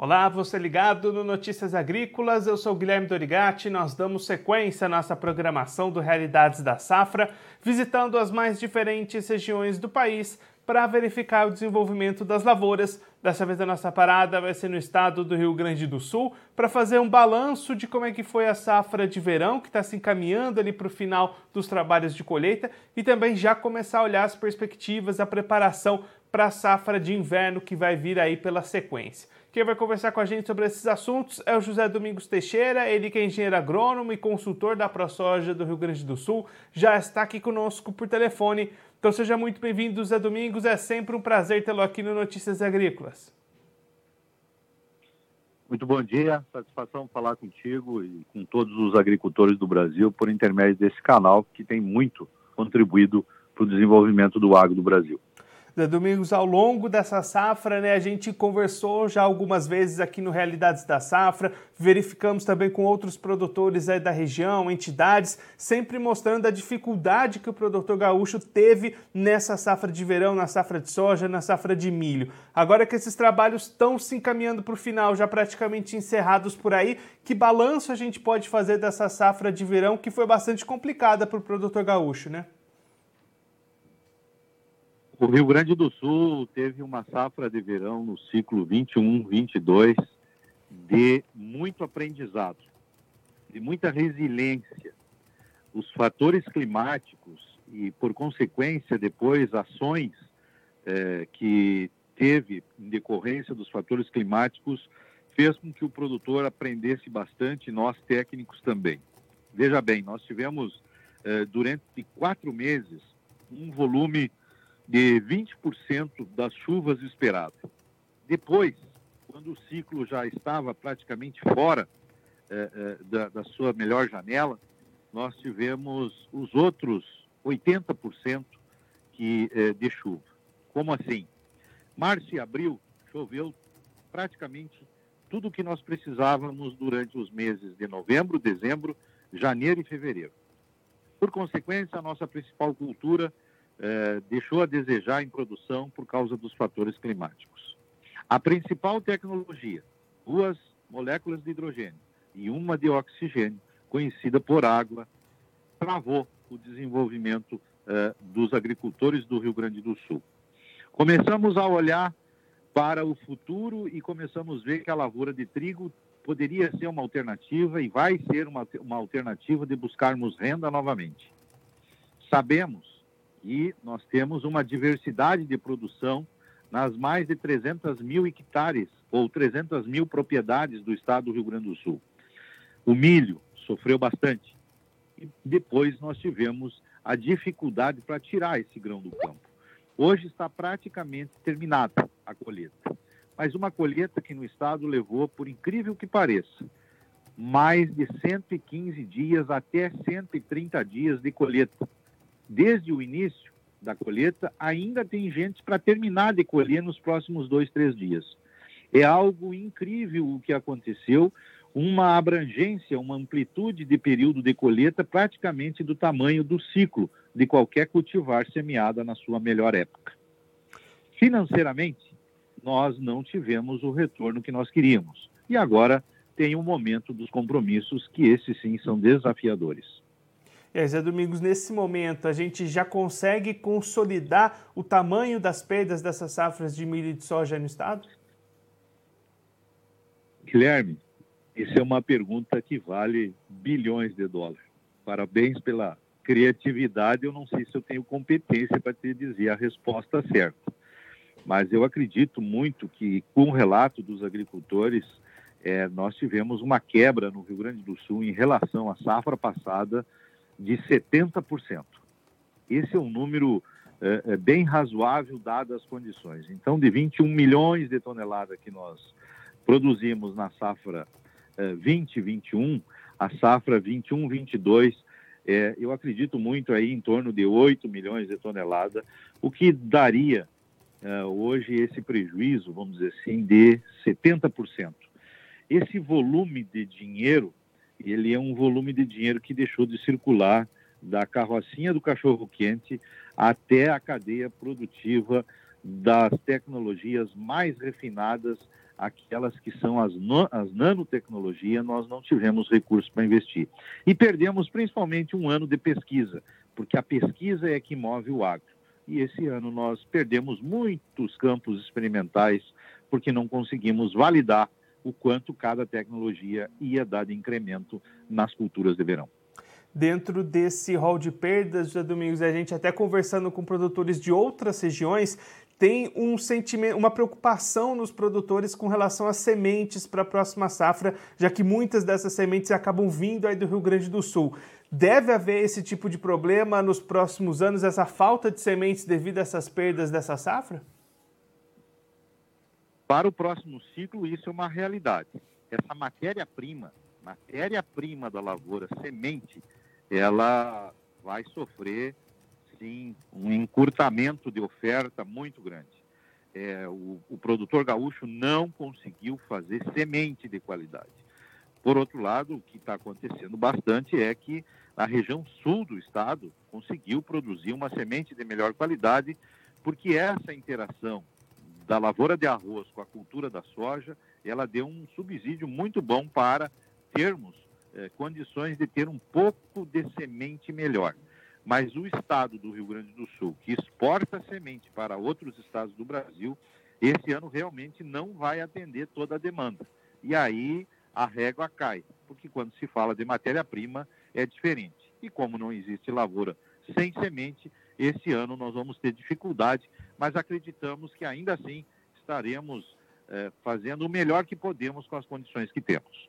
Olá, você ligado no Notícias Agrícolas, eu sou Guilherme Dorigati. Nós damos sequência à nossa programação do Realidades da Safra, visitando as mais diferentes regiões do país para verificar o desenvolvimento das lavouras. Dessa vez a nossa parada vai ser no estado do Rio Grande do Sul para fazer um balanço de como é que foi a safra de verão, que está se encaminhando ali para o final dos trabalhos de colheita e também já começar a olhar as perspectivas, a preparação para a safra de inverno que vai vir aí pela sequência. Quem vai conversar com a gente sobre esses assuntos é o José Domingos Teixeira, ele que é engenheiro agrônomo e consultor da ProSoja do Rio Grande do Sul, já está aqui conosco por telefone. Então seja muito bem-vindo, José Domingos, é sempre um prazer tê-lo aqui no Notícias Agrícolas. Muito bom dia, satisfação falar contigo e com todos os agricultores do Brasil por intermédio desse canal que tem muito contribuído para o desenvolvimento do agro do Brasil. Domingos, ao longo dessa safra, né, a gente conversou já algumas vezes aqui no Realidades da Safra, verificamos também com outros produtores aí da região, entidades, sempre mostrando a dificuldade que o produtor gaúcho teve nessa safra de verão, na safra de soja, na safra de milho. Agora que esses trabalhos estão se encaminhando para o final, já praticamente encerrados por aí, que balanço a gente pode fazer dessa safra de verão que foi bastante complicada para o produtor gaúcho, né? O Rio Grande do Sul teve uma safra de verão no ciclo 21-22 de muito aprendizado, de muita resiliência. Os fatores climáticos e, por consequência, depois ações eh, que teve em decorrência dos fatores climáticos fez com que o produtor aprendesse bastante, nós técnicos também. Veja bem, nós tivemos eh, durante quatro meses um volume de 20% das chuvas esperadas. Depois, quando o ciclo já estava praticamente fora eh, eh, da, da, sua melhor janela, nós tivemos os outros 80% que, eh, de chuva. Como assim? Março e abril choveu praticamente tudo o que nós precisávamos durante os meses de novembro, dezembro, janeiro e fevereiro. Por consequência, a nossa principal cultura é, deixou a desejar em produção por causa dos fatores climáticos. A principal tecnologia, duas moléculas de hidrogênio e uma de oxigênio, conhecida por água, travou o desenvolvimento é, dos agricultores do Rio Grande do Sul. Começamos a olhar para o futuro e começamos a ver que a lavoura de trigo poderia ser uma alternativa e vai ser uma, uma alternativa de buscarmos renda novamente. Sabemos e nós temos uma diversidade de produção nas mais de 300 mil hectares ou 300 mil propriedades do estado do Rio Grande do Sul. O milho sofreu bastante. E depois nós tivemos a dificuldade para tirar esse grão do campo. Hoje está praticamente terminada a colheita. Mas uma colheita que no estado levou, por incrível que pareça, mais de 115 dias até 130 dias de colheita desde o início da colheita, ainda tem gente para terminar de colher nos próximos dois, três dias. É algo incrível o que aconteceu, uma abrangência, uma amplitude de período de colheita praticamente do tamanho do ciclo de qualquer cultivar semeada na sua melhor época. Financeiramente, nós não tivemos o retorno que nós queríamos. E agora tem o momento dos compromissos, que esses sim são desafiadores. E aí, Zé Domingos, nesse momento a gente já consegue consolidar o tamanho das perdas dessas safras de milho e de soja no estado? Guilherme, isso é uma pergunta que vale bilhões de dólares. Parabéns pela criatividade. Eu não sei se eu tenho competência para te dizer a resposta certa, mas eu acredito muito que, com o relato dos agricultores, é, nós tivemos uma quebra no Rio Grande do Sul em relação à safra passada de 70%. Esse é um número é, é, bem razoável, dadas as condições. Então, de 21 milhões de toneladas que nós produzimos na safra é, 2021, a safra 21-22, é, eu acredito muito aí em torno de 8 milhões de toneladas, o que daria é, hoje esse prejuízo, vamos dizer assim, de 70%. Esse volume de dinheiro ele é um volume de dinheiro que deixou de circular da carrocinha do cachorro-quente até a cadeia produtiva das tecnologias mais refinadas aquelas que são as, as nanotecnologias, nós não tivemos recursos para investir. E perdemos principalmente um ano de pesquisa, porque a pesquisa é que move o agro. E esse ano nós perdemos muitos campos experimentais, porque não conseguimos validar o quanto cada tecnologia ia dar de incremento nas culturas de verão dentro desse rol de perdas, José Domingos, a gente até conversando com produtores de outras regiões, tem um sentimento, uma preocupação nos produtores com relação às sementes para a próxima safra, já que muitas dessas sementes acabam vindo aí do Rio Grande do Sul. Deve haver esse tipo de problema nos próximos anos, essa falta de sementes devido a essas perdas dessa safra? Para o próximo ciclo, isso é uma realidade. Essa matéria-prima, matéria-prima da lavoura, semente, ela vai sofrer sim um encurtamento de oferta muito grande. É, o, o, produtor gaúcho não conseguiu fazer semente de qualidade. Por outro lado, o que está acontecendo bastante é que a região sul do estado conseguiu produzir uma semente de melhor qualidade, porque essa interação da lavoura de arroz com a cultura da soja, ela deu um subsídio muito bom para termos é, condições de ter um pouco de semente melhor. Mas o estado do Rio Grande do Sul, que exporta semente para outros estados do Brasil, esse ano realmente não vai atender toda a demanda. E aí a régua cai, porque quando se fala de matéria-prima é diferente. E como não existe lavoura sem semente, esse ano nós vamos ter dificuldade, mas acreditamos que ainda assim estaremos eh, fazendo o melhor que podemos com as condições que temos.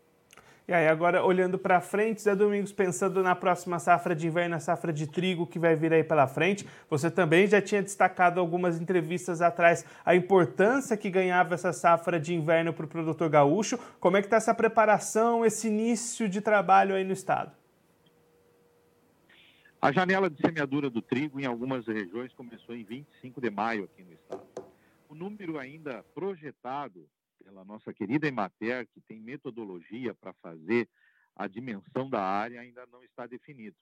E aí, agora olhando para frente, Zé Domingos, pensando na próxima safra de inverno, a safra de trigo que vai vir aí pela frente, você também já tinha destacado algumas entrevistas atrás a importância que ganhava essa safra de inverno para o produtor gaúcho. Como é que está essa preparação, esse início de trabalho aí no estado? A janela de semeadura do trigo em algumas regiões começou em 25 de maio aqui no estado. O número ainda projetado pela nossa querida Emater, que tem metodologia para fazer a dimensão da área, ainda não está definido.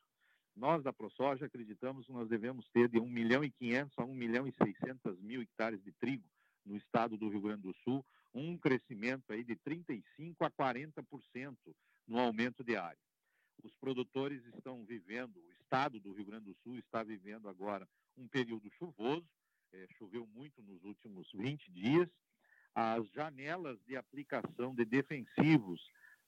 Nós, da ProSoja, acreditamos que nós devemos ter de 1 milhão e 500 a 1 milhão e 600 mil hectares de trigo no estado do Rio Grande do Sul, um crescimento aí de 35% a 40% no aumento de área. Os produtores estão vivendo, o estado do Rio Grande do Sul está vivendo agora um período chuvoso, é, choveu muito nos últimos 20 dias, as janelas de aplicação de defensivos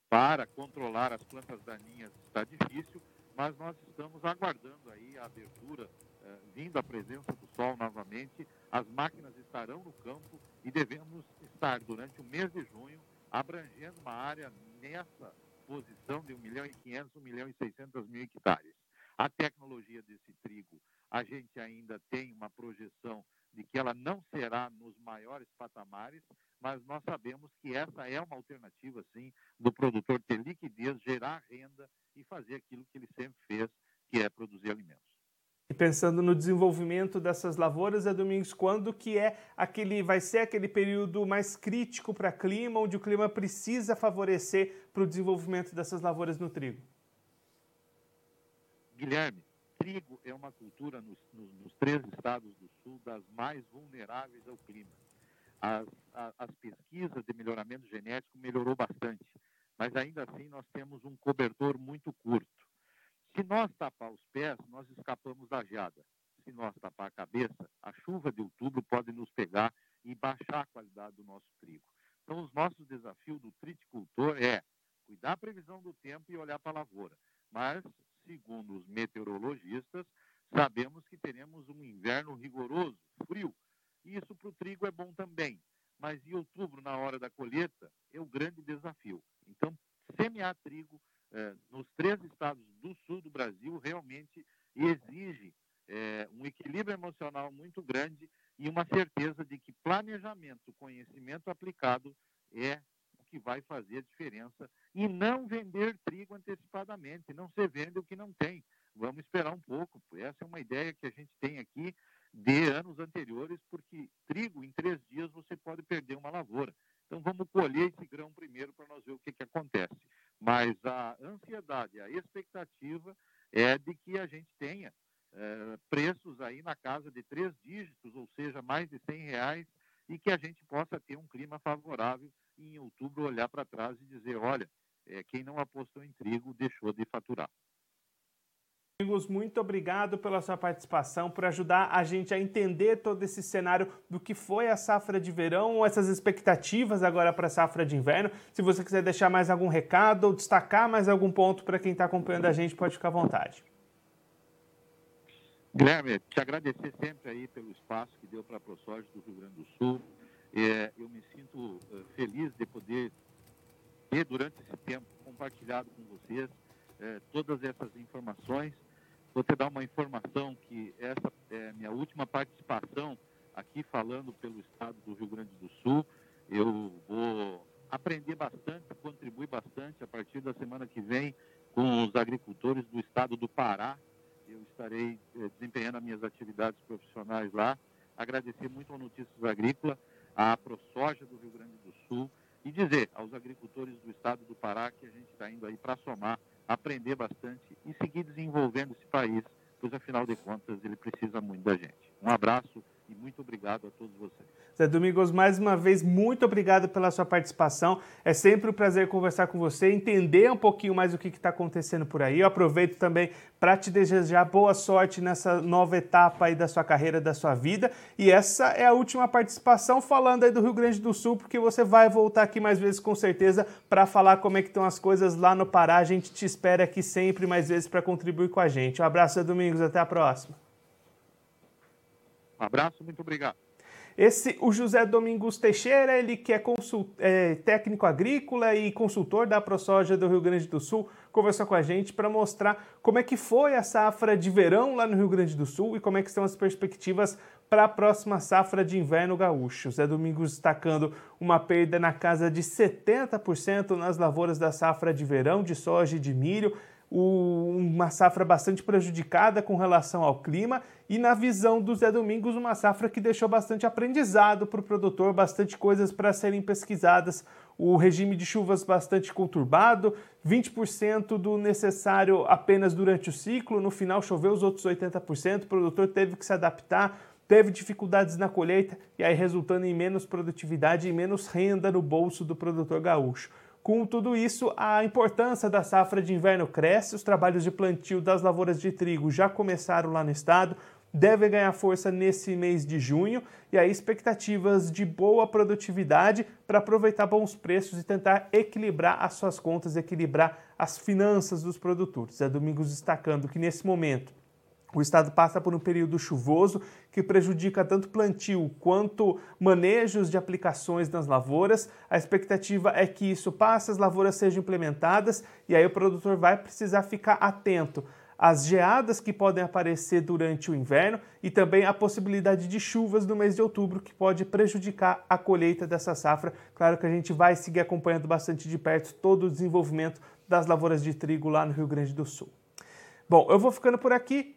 para controlar as plantas daninhas está difícil, mas nós estamos aguardando aí a abertura, eh, vindo a presença do sol novamente. As máquinas estarão no campo e devemos estar durante o mês de junho abrangendo uma área nessa posição de 1 milhão e 500, 1 milhão e 600 mil hectares. A tecnologia desse trigo, a gente ainda tem uma projeção de que ela não será nos maiores patamares, mas nós sabemos que essa é uma alternativa, sim, do produtor ter liquidez, gerar renda e fazer aquilo que ele sempre fez, que é produzir alimentos. E pensando no desenvolvimento dessas lavouras, é Domingos, quando que é aquele, vai ser aquele período mais crítico para clima, onde o clima precisa favorecer para o desenvolvimento dessas lavouras no trigo? Guilherme, trigo é uma cultura nos, nos, nos, três estados do sul das mais vulneráveis ao clima. As, as pesquisas de melhoramento genético melhorou bastante, mas ainda assim nós temos um cobertor muito curto. Se nós tapar os pés, nós escapamos da geada. Se nós tapar a cabeça, a chuva de outubro pode nos pegar e baixar a qualidade do nosso trigo. Então, os nossos desafios do triticultor é cuidar a previsão do tempo e olhar para a lavoura. Mas segundo os meteorologistas, sabemos que teremos um inverno rigoroso, frio. E isso para o trigo é bom também. Mas em outubro, na hora da colheita, é o grande desafio. Então, semear trigo eh, nos três estados do sul do Brasil realmente exige eh, um equilíbrio emocional muito grande e uma certeza de que planejamento, conhecimento aplicado é que vai fazer a diferença e vender trigo antecipadamente, não se vende o que não tem. Vamos esperar um pouco. Essa é uma ideia que a gente tem aqui de anos anteriores, porque trigo, em três dias, você pode perder uma lavoura. Então, vamos colher esse grão primeiro para nós ver o que, que acontece. Mas a ansiedade, a expectativa é de que a gente tenha é, preços aí na casa de três dígitos, ou seja, mais de 100 reais, e que a gente possa ter um clima favorável e em outubro olhar para trás e dizer, olha, é, quem não apostou em trigo deixou de faturar. Amigos, muito obrigado pela sua participação, por ajudar a gente a entender todo esse cenário do que foi a safra de verão, essas expectativas agora para a safra de inverno. Se você quiser deixar mais algum recado ou destacar mais algum ponto para quem está acompanhando a gente, pode ficar à vontade. Guilherme, te agradecer sempre aí pelo espaço que deu para a ProSoja do Rio Grande do Sul. É, eu me sinto uh, feliz de poder ter, durante esse tempo, compartilhado com vocês uh, todas essas informações Vou te dar uma informação que essa é minha última participação aqui falando pelo estado do Rio Grande do Sul. Eu vou aprender bastante, contribuir bastante a partir da semana que vem com os agricultores do estado do Pará. Eu estarei eh, desempenhando as minhas atividades profissionais lá. Agradecer muito ao Notícias Agrícola, à ProSoja do Rio Grande do Sul e dizer aos agricultores do estado do Pará que a gente está indo aí para somar aprender bastante e seguir desenvolvendo esse país, pois afinal de contas ele precisa muito da gente. Um abraço e muito obrigado a todos vocês. Zé Domingos, mais uma vez, muito obrigado pela sua participação. É sempre um prazer conversar com você, entender um pouquinho mais o que está acontecendo por aí. Eu aproveito também para te desejar boa sorte nessa nova etapa aí da sua carreira, da sua vida. E essa é a última participação falando aí do Rio Grande do Sul, porque você vai voltar aqui mais vezes com certeza para falar como é que estão as coisas lá no Pará. A gente te espera aqui sempre mais vezes para contribuir com a gente. Um abraço, Zé Domingos, até a próxima. Um abraço, muito obrigado. Esse, o José Domingos Teixeira, ele que é, consult, é, técnico agrícola e consultor da ProSoja do Rio Grande do Sul, conversou com a gente para mostrar como é que foi a safra de verão lá no Rio Grande do Sul e como é que estão as perspectivas para a próxima safra de inverno gaúcho. Zé Domingos destacando uma perda na casa de 70% nas lavouras da safra de verão de soja e de milho, uma safra bastante prejudicada com relação ao clima e, na visão do Zé Domingos, uma safra que deixou bastante aprendizado para o produtor, bastante coisas para serem pesquisadas. O regime de chuvas bastante conturbado, 20% do necessário apenas durante o ciclo, no final choveu os outros 80%, o produtor teve que se adaptar, teve dificuldades na colheita e aí resultando em menos produtividade e menos renda no bolso do produtor gaúcho. Com tudo isso, a importância da safra de inverno cresce, os trabalhos de plantio das lavouras de trigo já começaram lá no estado, devem ganhar força nesse mês de junho e aí expectativas de boa produtividade para aproveitar bons preços e tentar equilibrar as suas contas, equilibrar as finanças dos produtores. É Domingos destacando que nesse momento o estado passa por um período chuvoso que prejudica tanto plantio quanto manejos de aplicações nas lavouras. A expectativa é que isso passe, as lavouras sejam implementadas e aí o produtor vai precisar ficar atento às geadas que podem aparecer durante o inverno e também a possibilidade de chuvas no mês de outubro que pode prejudicar a colheita dessa safra. Claro que a gente vai seguir acompanhando bastante de perto todo o desenvolvimento das lavouras de trigo lá no Rio Grande do Sul. Bom, eu vou ficando por aqui